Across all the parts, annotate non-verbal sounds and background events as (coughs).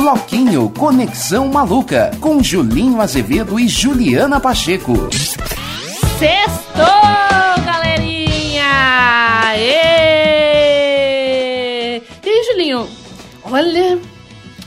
Bloquinho Conexão Maluca, com Julinho Azevedo e Juliana Pacheco. Sextou, galerinha! E... e aí, Julinho? Olha,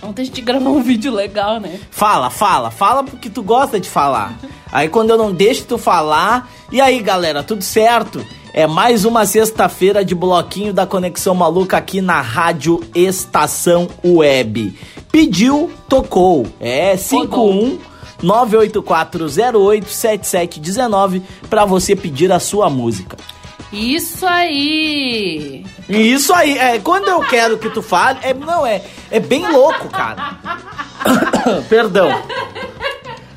ontem a gente gravou um vídeo legal, né? Fala, fala, fala porque tu gosta de falar. Aí quando eu não deixo tu falar, e aí galera, tudo certo? É mais uma sexta-feira de bloquinho da Conexão Maluca aqui na Rádio Estação Web. Pediu, tocou. É 51 984087719 para você pedir a sua música. Isso aí! Isso aí, é, quando eu quero que tu fale, é, não, é, é bem louco, cara. (coughs) Perdão.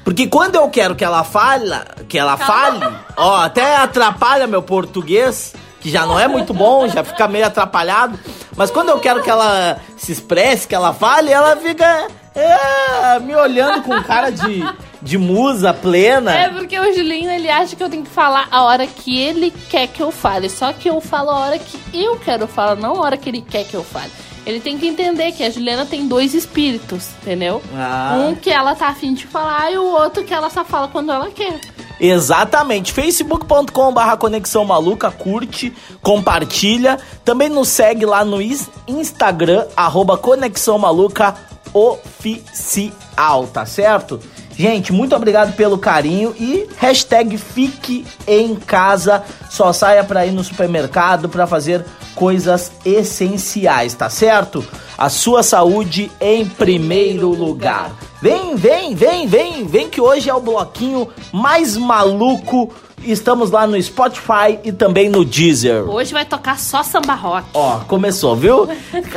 Porque quando eu quero que ela fale, que ela fale, ó, até atrapalha meu português, que já não é muito bom, já fica meio atrapalhado. Mas quando eu quero que ela se expresse, que ela fale, ela fica é, me olhando com cara de, de musa plena. É porque o Julinho ele acha que eu tenho que falar a hora que ele quer que eu fale. Só que eu falo a hora que eu quero falar, não a hora que ele quer que eu fale. Ele tem que entender que a Juliana tem dois espíritos, entendeu? Ah. Um que ela tá afim de falar e o outro que ela só fala quando ela quer. Exatamente. facebook.com barra Conexão Maluca, curte, compartilha. Também nos segue lá no Instagram, arroba Conexão Maluca Oficial, tá certo? Gente, muito obrigado pelo carinho e hashtag fique em casa. Só saia pra ir no supermercado pra fazer coisas essenciais, tá certo? A sua saúde em primeiro lugar. Vem, vem, vem, vem, vem que hoje é o bloquinho mais maluco. Estamos lá no Spotify e também no Deezer. Hoje vai tocar só samba rock. Ó, começou, viu?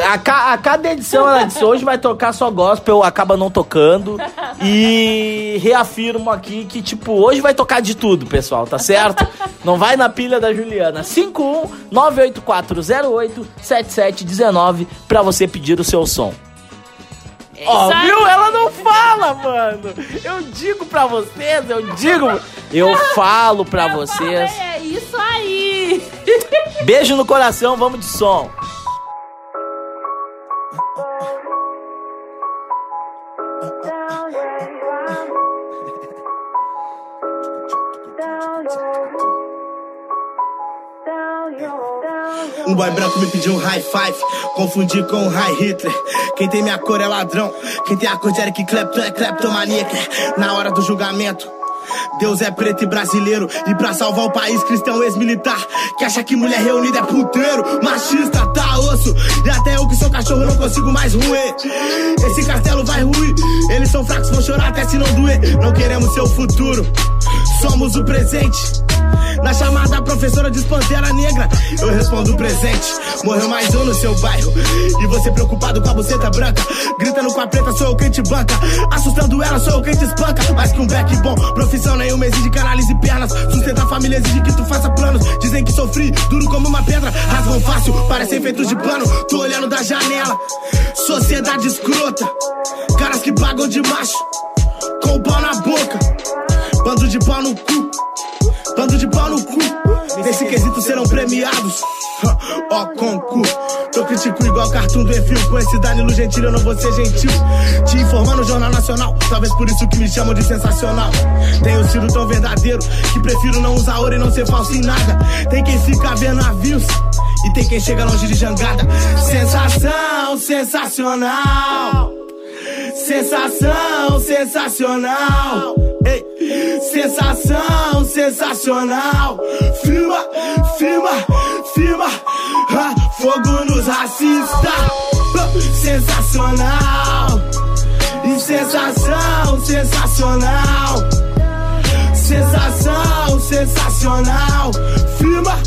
A, a cada edição ela disse, hoje vai tocar só gospel, acaba não tocando. E reafirmo aqui que, tipo, hoje vai tocar de tudo, pessoal, tá certo? Não vai na pilha da Juliana. 51984087719 pra você pedir o seu som. Ó, aí. viu? Ela não fala, mano. Eu digo pra vocês, eu digo. Eu falo pra vocês. É isso aí! Beijo no coração, vamos de som. Um boy branco me pediu um high five, confundi com um high Hitler. Quem tem minha cor é ladrão, quem tem a cor de Eric Clapton é kleptomaníaca. Na hora do julgamento, Deus é preto e brasileiro. E pra salvar o país, cristão ex-militar. Que acha que mulher reunida é puteiro, machista, tá osso. E até eu que sou cachorro não consigo mais ruir. Esse castelo vai ruir. Eles são fracos, vão chorar até se não doer. Não queremos seu futuro, somos o presente. Na chamada, professora diz Pantera Negra. Eu respondo presente. Morreu mais um no seu bairro. E você preocupado com a buceta branca. Gritando com a preta, sou eu quem te banca. Assustando ela, sou eu quem te espanca. Mais que um back bom, profissão nenhuma exige canalize pernas. Sustentar a família exige que tu faça planos. Dizem que sofri, duro como uma pedra. Rasgam fácil, parecem feitos de pano. Tô olhando da janela. Sociedade escrota. Caras que pagam de macho. Com o pau na boca. Bando de pau no cu. Bando de pau no cu. Nesse quesito serão premiados. (laughs) Ó, com cu. Tô critico igual cartoon do Enfio. Com esse Danilo Gentili eu não vou ser gentil. Te informar no Jornal Nacional. Talvez por isso que me chamam de sensacional. Tenho sido tão verdadeiro que prefiro não usar ouro e não ser falso em nada. Tem quem fica vendo navios. E tem quem chega longe de jangada. Sensação, sensacional. Sensação, sensacional. Ei, sensação, sensacional. Firma, firma, firma. Ah, fogo nos racistas. Sensacional. E sensação, sensacional. Sensação, sensacional. Firma,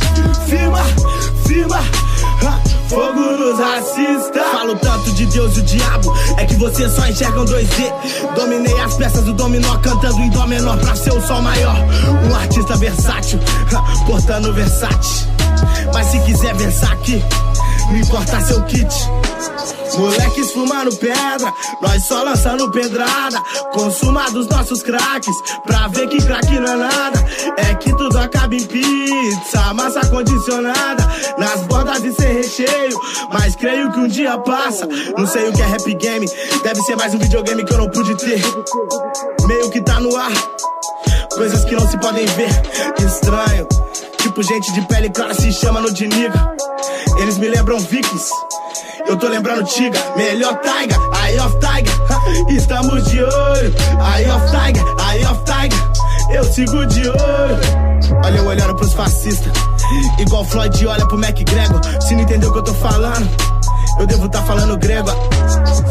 firma, firma. Fogo nos racistas. Falo tanto de Deus e o diabo. É que vocês só enxergam 2D. Dominei as peças do dominó, cantando em dó menor pra ser o sol maior. Um artista versátil, (laughs) portando versátil. Mas se quiser versar aqui, não importa seu kit. Moleques fumando pedra, nós só lançando pedrada. Consuma dos nossos craques, pra ver que craque não é nada. É que tudo acaba em pizza, massa condicionada. Nas bordas de ser recheio, mas creio que um dia passa. Não sei o que é rap game, deve ser mais um videogame que eu não pude ter. Meio que tá no ar, coisas que não se podem ver. Estranho, tipo gente de pele clara se chama no de nigga. Eles me lembram vikings. Eu tô lembrando Tiga, melhor Tiger, Eye of Tiger. Estamos de olho, Eye of Tiger, Eye of Tiger. Eu sigo de olho. Olha eu olhando pros fascistas, igual Floyd olha pro McGregor. Se não entendeu o que eu tô falando, eu devo tá falando grego.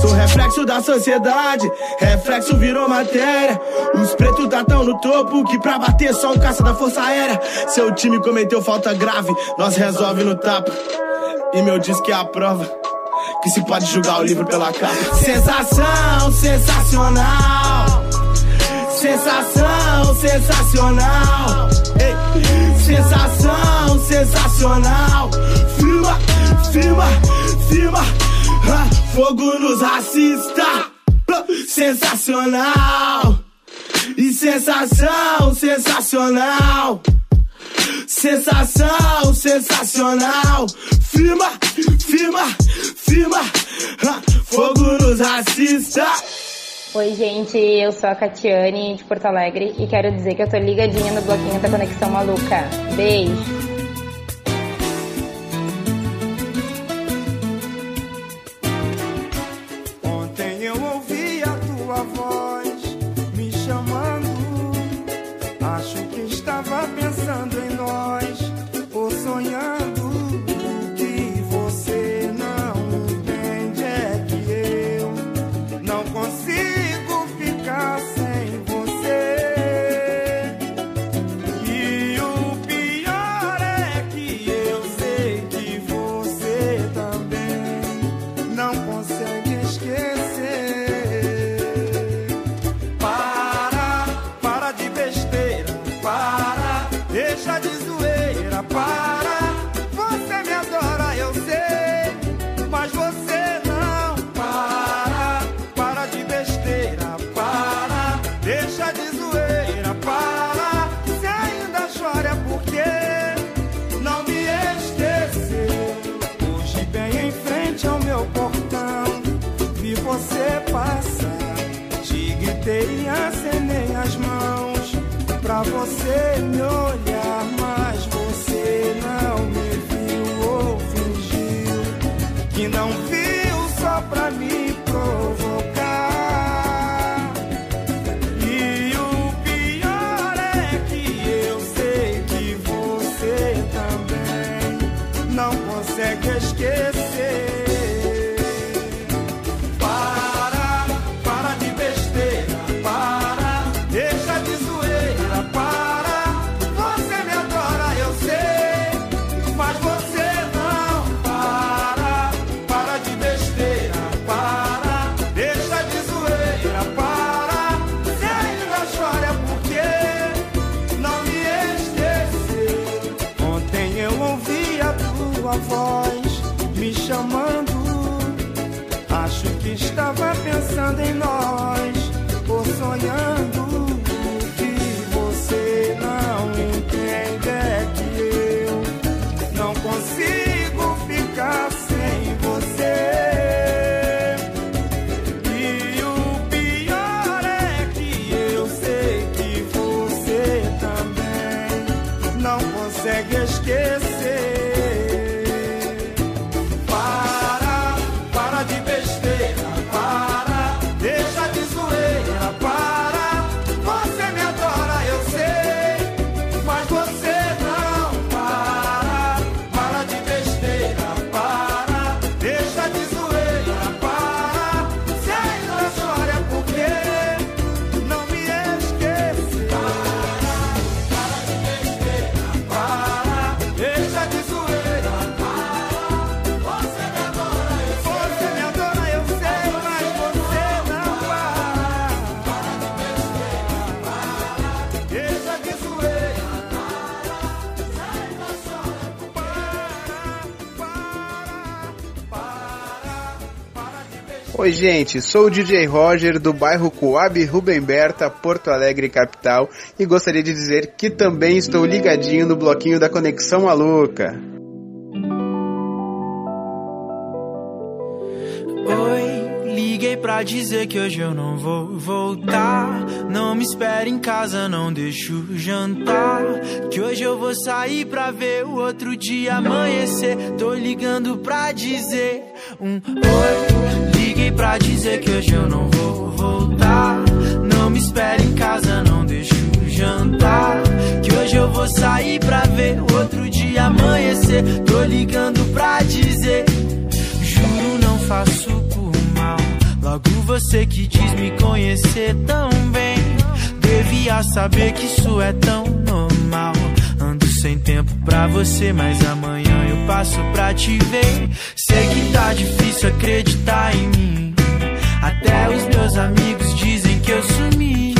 Sou reflexo da sociedade, reflexo virou matéria. Os pretos tá tão no topo que pra bater só o caça da força aérea. Seu time cometeu falta grave, nós resolve no tapa. E meu disco é a prova que se pode julgar o livro pela capa. Sensação, sensacional. Sensação, sensacional. Ei, sensação, sensacional. Firma, firma, firma. Ah, fogo nos racistas. Sensacional. E sensação, sensacional. Sensação, sensacional. Firma, firma, firma. Ah, Fogo nos racistas. Oi, gente, eu sou a Catiane de Porto Alegre e quero dizer que eu tô ligadinha no bloquinho da Conexão Maluca. Beijo! Te gritei e acenei as mãos Pra você me olhar Mas você não me viu ou fingiu Que não viu só pra me pensando em nós ou sonhando. Gente, sou o DJ Roger do bairro Coab Rubem Berta, Porto Alegre, capital, e gostaria de dizer que também estou ligadinho no bloquinho da Conexão Maluca. Oi, liguei pra dizer que hoje eu não vou voltar. Não me espere em casa, não deixo jantar. Que hoje eu vou sair pra ver o outro dia amanhecer. Tô ligando pra dizer um oi. Liguei pra dizer que hoje eu não vou voltar. Não me espere em casa, não deixo jantar. Que hoje eu vou sair pra ver o outro dia amanhecer. Tô ligando pra dizer. Juro, não faço por mal. Logo você que diz me conhecer tão bem. Devia saber que isso é tão normal. Sem tempo pra você, mas amanhã eu passo pra te ver. Sei que tá difícil acreditar em mim. Até os meus amigos dizem que eu sumi.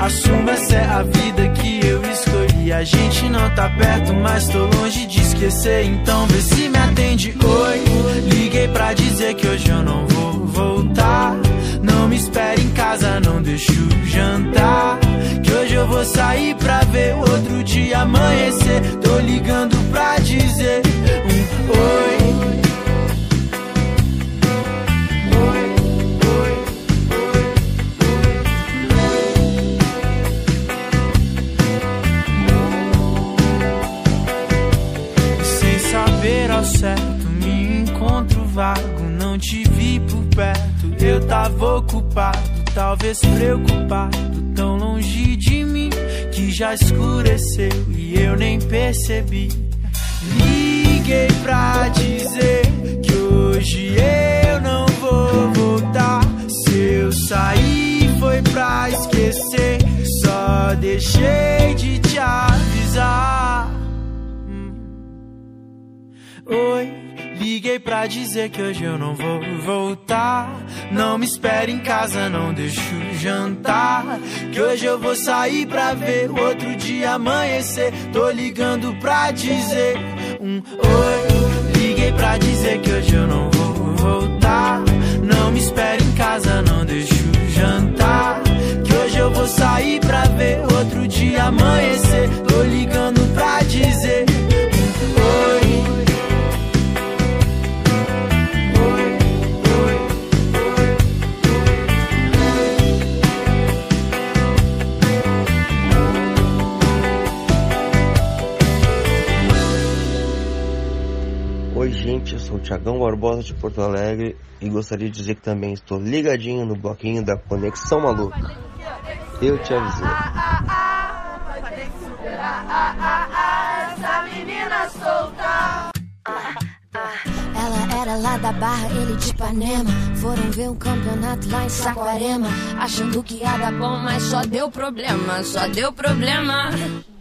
Assuma essa é a vida que eu escolhi. A gente não tá perto, mas tô longe de esquecer. Então vê se me atende. Oi, liguei pra dizer que hoje eu não vou voltar. Não me espere em casa, não deixo jantar. Sair pra ver o outro dia amanhecer. Tô ligando pra dizer um oi. Sem saber ao certo, me encontro vago. Não te vi por perto, eu tava ocupado, talvez preocupado, tão longe de já escureceu e eu nem percebi. Liguei pra dizer que hoje eu não vou voltar. Se eu sair foi pra esquecer, só deixei de te avisar. Liguei pra dizer que hoje eu não vou voltar. Não me espere em casa, não deixo jantar. Que hoje eu vou sair pra ver o outro dia amanhecer. Tô ligando pra dizer um oi. Liguei pra dizer que hoje eu não vou voltar. Não me espere em casa, não deixo jantar. Que hoje eu vou sair pra ver outro dia amanhecer. Tô ligando gente, eu sou o Thiagão Barbosa de Porto Alegre e gostaria de dizer que também estou ligadinho no bloquinho da Conexão Maluca. Eu te avisei. Essa menina solta. Ela era lá da Barra, ele de Ipanema. Foram ver um campeonato lá em Saquarema. Achando que ia dar bom, mas só deu problema, só deu problema.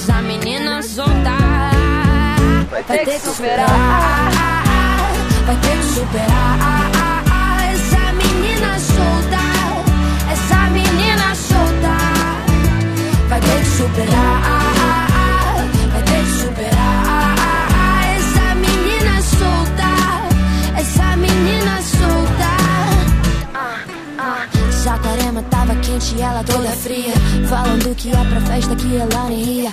Essa menina solta vai ter que superar, vai ter que superar. Essa menina solta, essa menina solta vai ter que superar, vai ter que superar. Essa menina solta, essa menina solta. Saquarema tava quente e ela toda fria. Falando que ia pra festa que ela nem ia.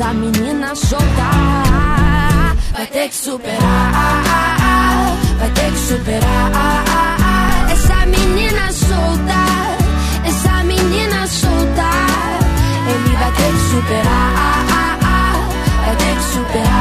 essa menina soltar. Vai ter que superar, vai ter que superar. Essa menina solta, essa menina solta. Ele vai ter que superar, vai ter que superar.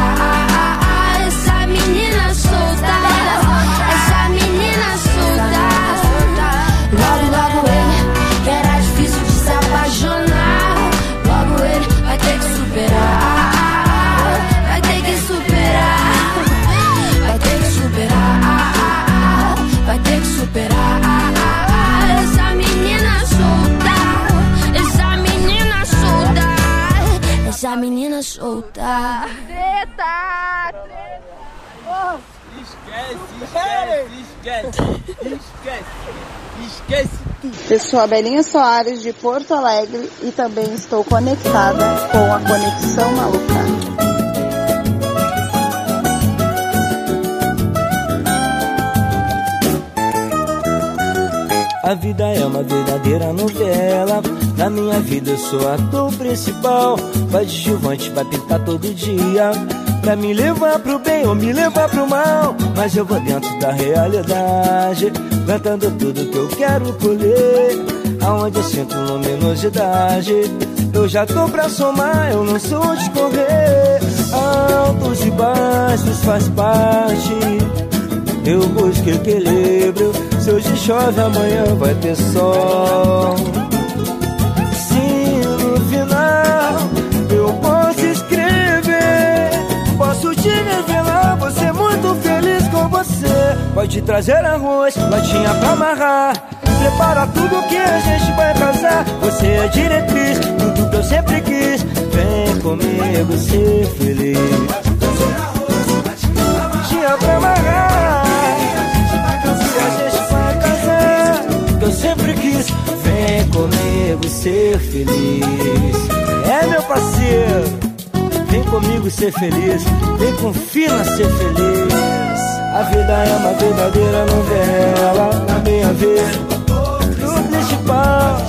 Soltar. Treta! Esquece, esquece, esquece, esquece, esquece tudo. Eu sou a Belinha Soares de Porto Alegre e também estou conectada com a Conexão Maluca. A vida é uma verdadeira novela. Na minha vida eu sou ator principal. Vai de chuvante, vai pintar todo dia. Pra me levar pro bem ou me levar pro mal. Mas eu vou dentro da realidade. Plantando tudo que eu quero colher. Aonde eu sinto luminosidade. Eu já tô pra somar, eu não sou de correr. Altos e baixos faz parte. Eu busco equilíbrio. Se hoje chove, amanhã vai ter sol. Se no final eu posso escrever, posso te revelar. Você é muito feliz com você. Pode trazer arroz, latinha pra amarrar. Prepara tudo que a gente vai casar. Você é diretriz, tudo que eu sempre quis. Vem comigo ser feliz. Latinha pra amarrar. Comigo ser feliz. É meu parceiro. Vem comigo ser feliz. Vem com Fina ser feliz. A vida é uma verdadeira novela. Na minha vida no principal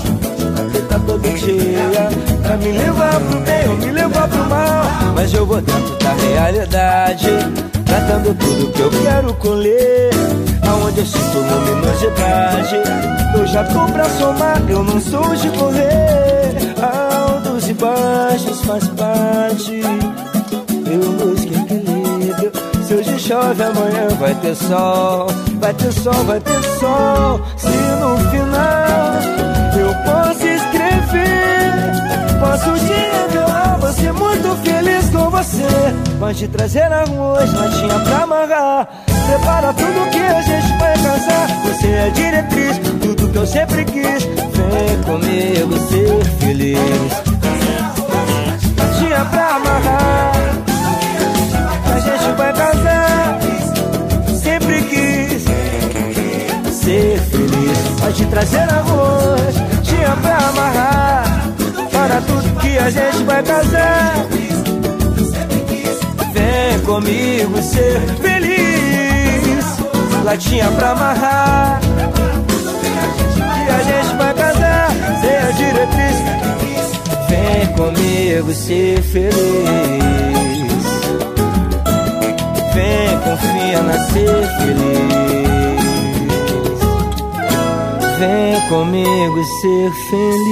tá todo dia Pra me levar pro bem ou me levar pro mal Mas eu vou dentro da realidade Tratando tudo que eu quero colher Aonde eu sinto luminosidade Eu já tô pra somar, eu não sou de correr. Altos e baixos faz parte. Eu busco equilíbrio. Se hoje chove, amanhã vai ter sol. Vai ter sol, vai ter sol. Se no final eu posso escrever Posso te Você é muito feliz com você. Pode te trazer arroz, latinha pra amarrar Prepara tudo que a gente vai casar. Você é diretriz, tudo que eu sempre quis. Vem comigo ser feliz. Latinha pra amarrar. A gente vai casar. Sempre quis ser feliz. Pode trazer arroz, tinha pra amarrar. Para tudo que a gente vai casar. Vem comigo ser feliz Latinha pra amarrar Que a gente vai casar Ser a diretriz Vem comigo ser feliz Vem confia na ser feliz Vem comigo ser feliz.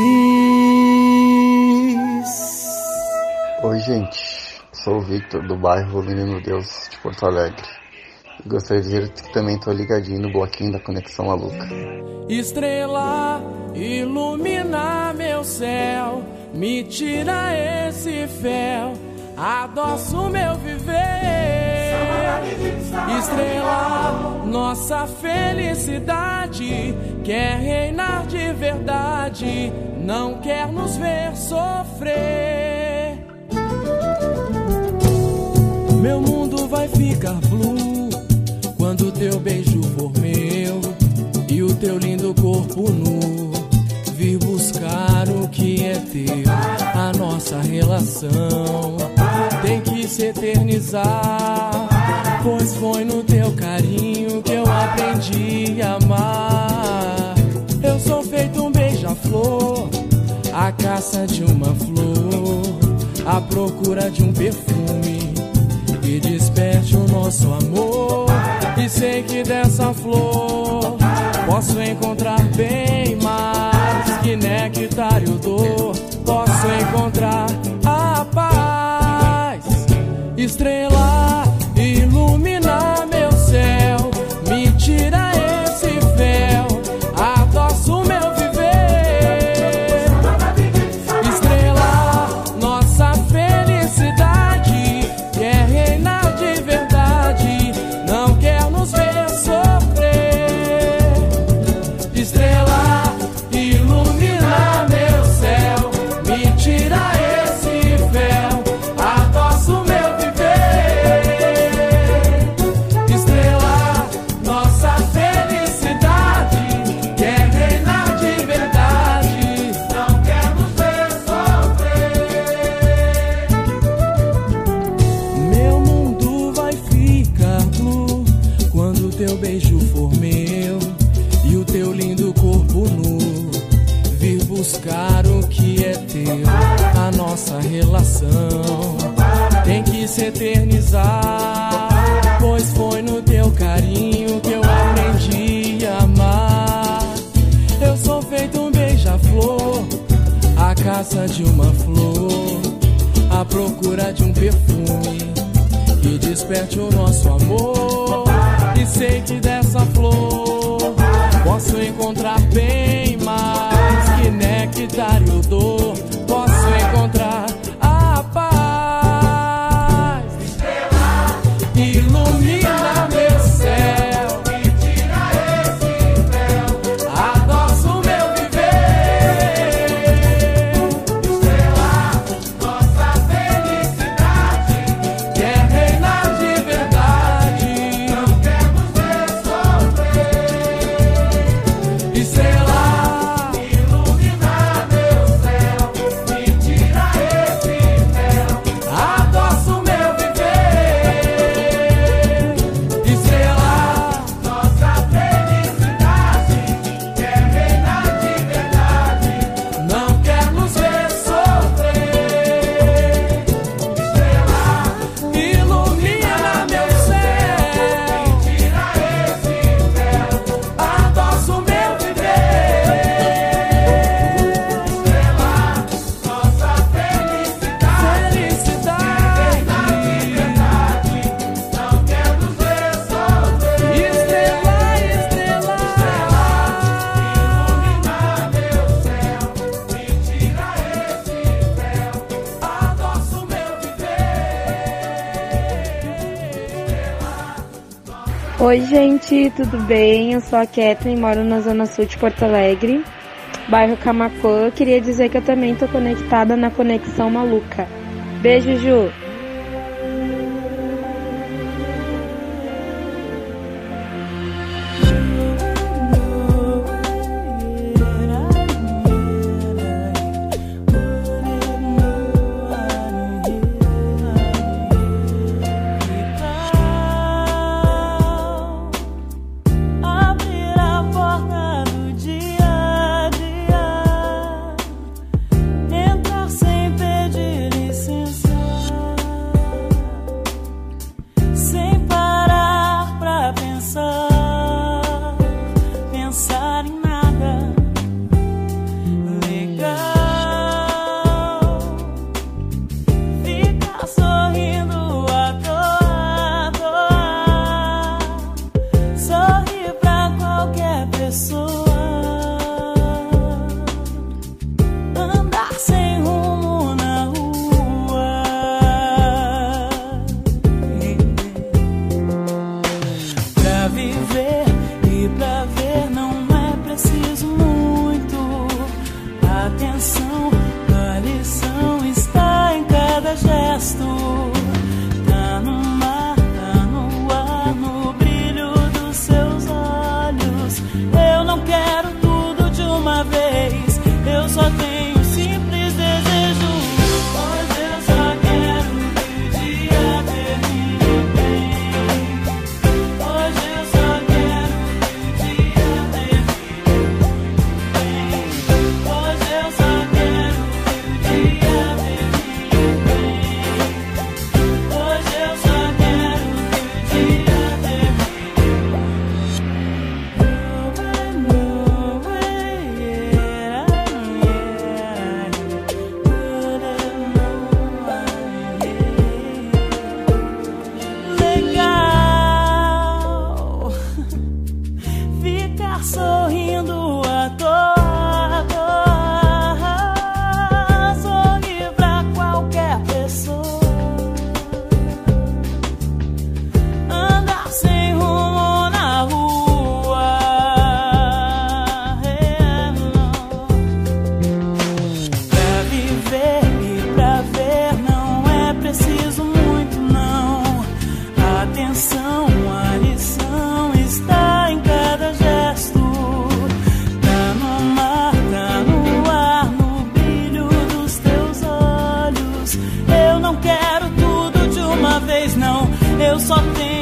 Oi, gente. Sou o Victor, do bairro Menino Deus, de Porto Alegre. Gostaria de dizer que também estou ligadinho no bloquinho da Conexão Maluca. Estrela, ilumina meu céu, me tira esse véu, adoço meu viver. Estrela, nossa felicidade quer reinar de verdade, não quer nos ver sofrer. Meu mundo vai ficar blue teu beijo for meu e o teu lindo corpo nu vir buscar o que é teu. A nossa relação tem que se eternizar, pois foi no teu carinho que eu aprendi a amar. Eu sou feito um beija-flor, a caça de uma flor, à procura de um perfume que desperte o nosso amor. E sei que dessa flor posso encontrar bem mais que néctar e odor. caça de uma flor, à procura de um perfume que desperte o nosso amor. E sei que dessa flor posso encontrar bem mais que nectar e odor tudo bem? Eu sou a Kathleen, moro na Zona Sul de Porto Alegre, bairro Camacuã. Queria dizer que eu também tô conectada na Conexão Maluca. Beijo, Ju! something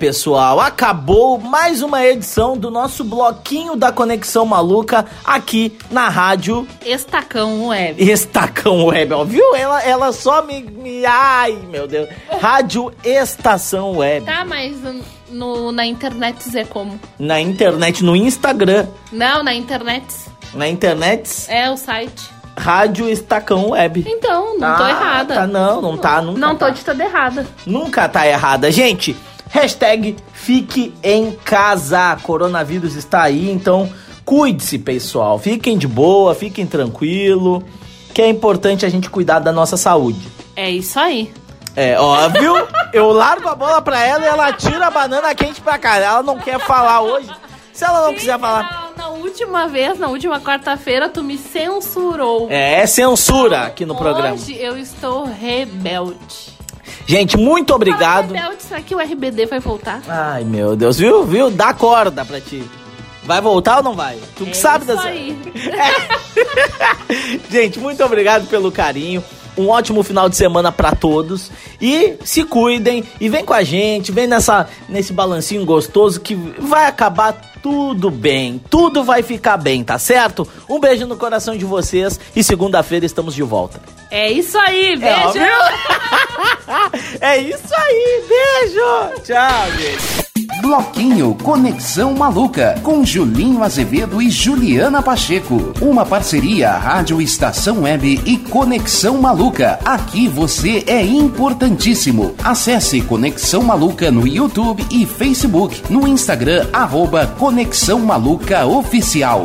pessoal, acabou mais uma edição do nosso bloquinho da Conexão Maluca aqui na rádio Estacão Web. Estacão Web, ó, viu? Ela, ela só me, me. Ai, meu Deus. Rádio Estação Web. Tá, mas no, na internet é como? Na internet, no Instagram. Não, na internet. Na internet, É o site. Rádio Estacão Web. Então, não tô Ah, errada. Tá, não, não tá, nunca Não tô tá. de toda errada. Nunca tá errada. Gente, hashtag fique em casa. Coronavírus está aí, então cuide-se, pessoal. Fiquem de boa, fiquem tranquilo. Que é importante a gente cuidar da nossa saúde. É isso aí. É, ó, viu? Eu largo a bola pra ela e ela tira a banana quente pra cá. Ela não quer falar hoje. Se ela não quiser falar. Na, na última vez, na última quarta-feira, tu me censurou. É, é censura aqui no programa. Hoje eu estou rebelde. Gente, muito obrigado. Rebelde, será que o RBD vai voltar? Ai, meu Deus, viu? Viu? Dá corda pra ti. Vai voltar ou não vai? Tu que É sabe dessa. aí. (laughs) (laughs) Gente, muito obrigado pelo carinho. Um ótimo final de semana pra todos. E se cuidem e vem com a gente, vem nessa nesse balancinho gostoso que vai acabar tudo bem. Tudo vai ficar bem, tá certo? Um beijo no coração de vocês e segunda-feira estamos de volta. É isso aí, É, beijo! viu? (laughs) É isso aí, beijo. Tchau, gente. Bloquinho Conexão Maluca com Julinho Azevedo e Juliana Pacheco. Uma parceria Rádio Estação Web e Conexão Maluca. Aqui você é importantíssimo. Acesse Conexão Maluca no YouTube e Facebook. No Instagram, arroba Conexão Maluca Oficial.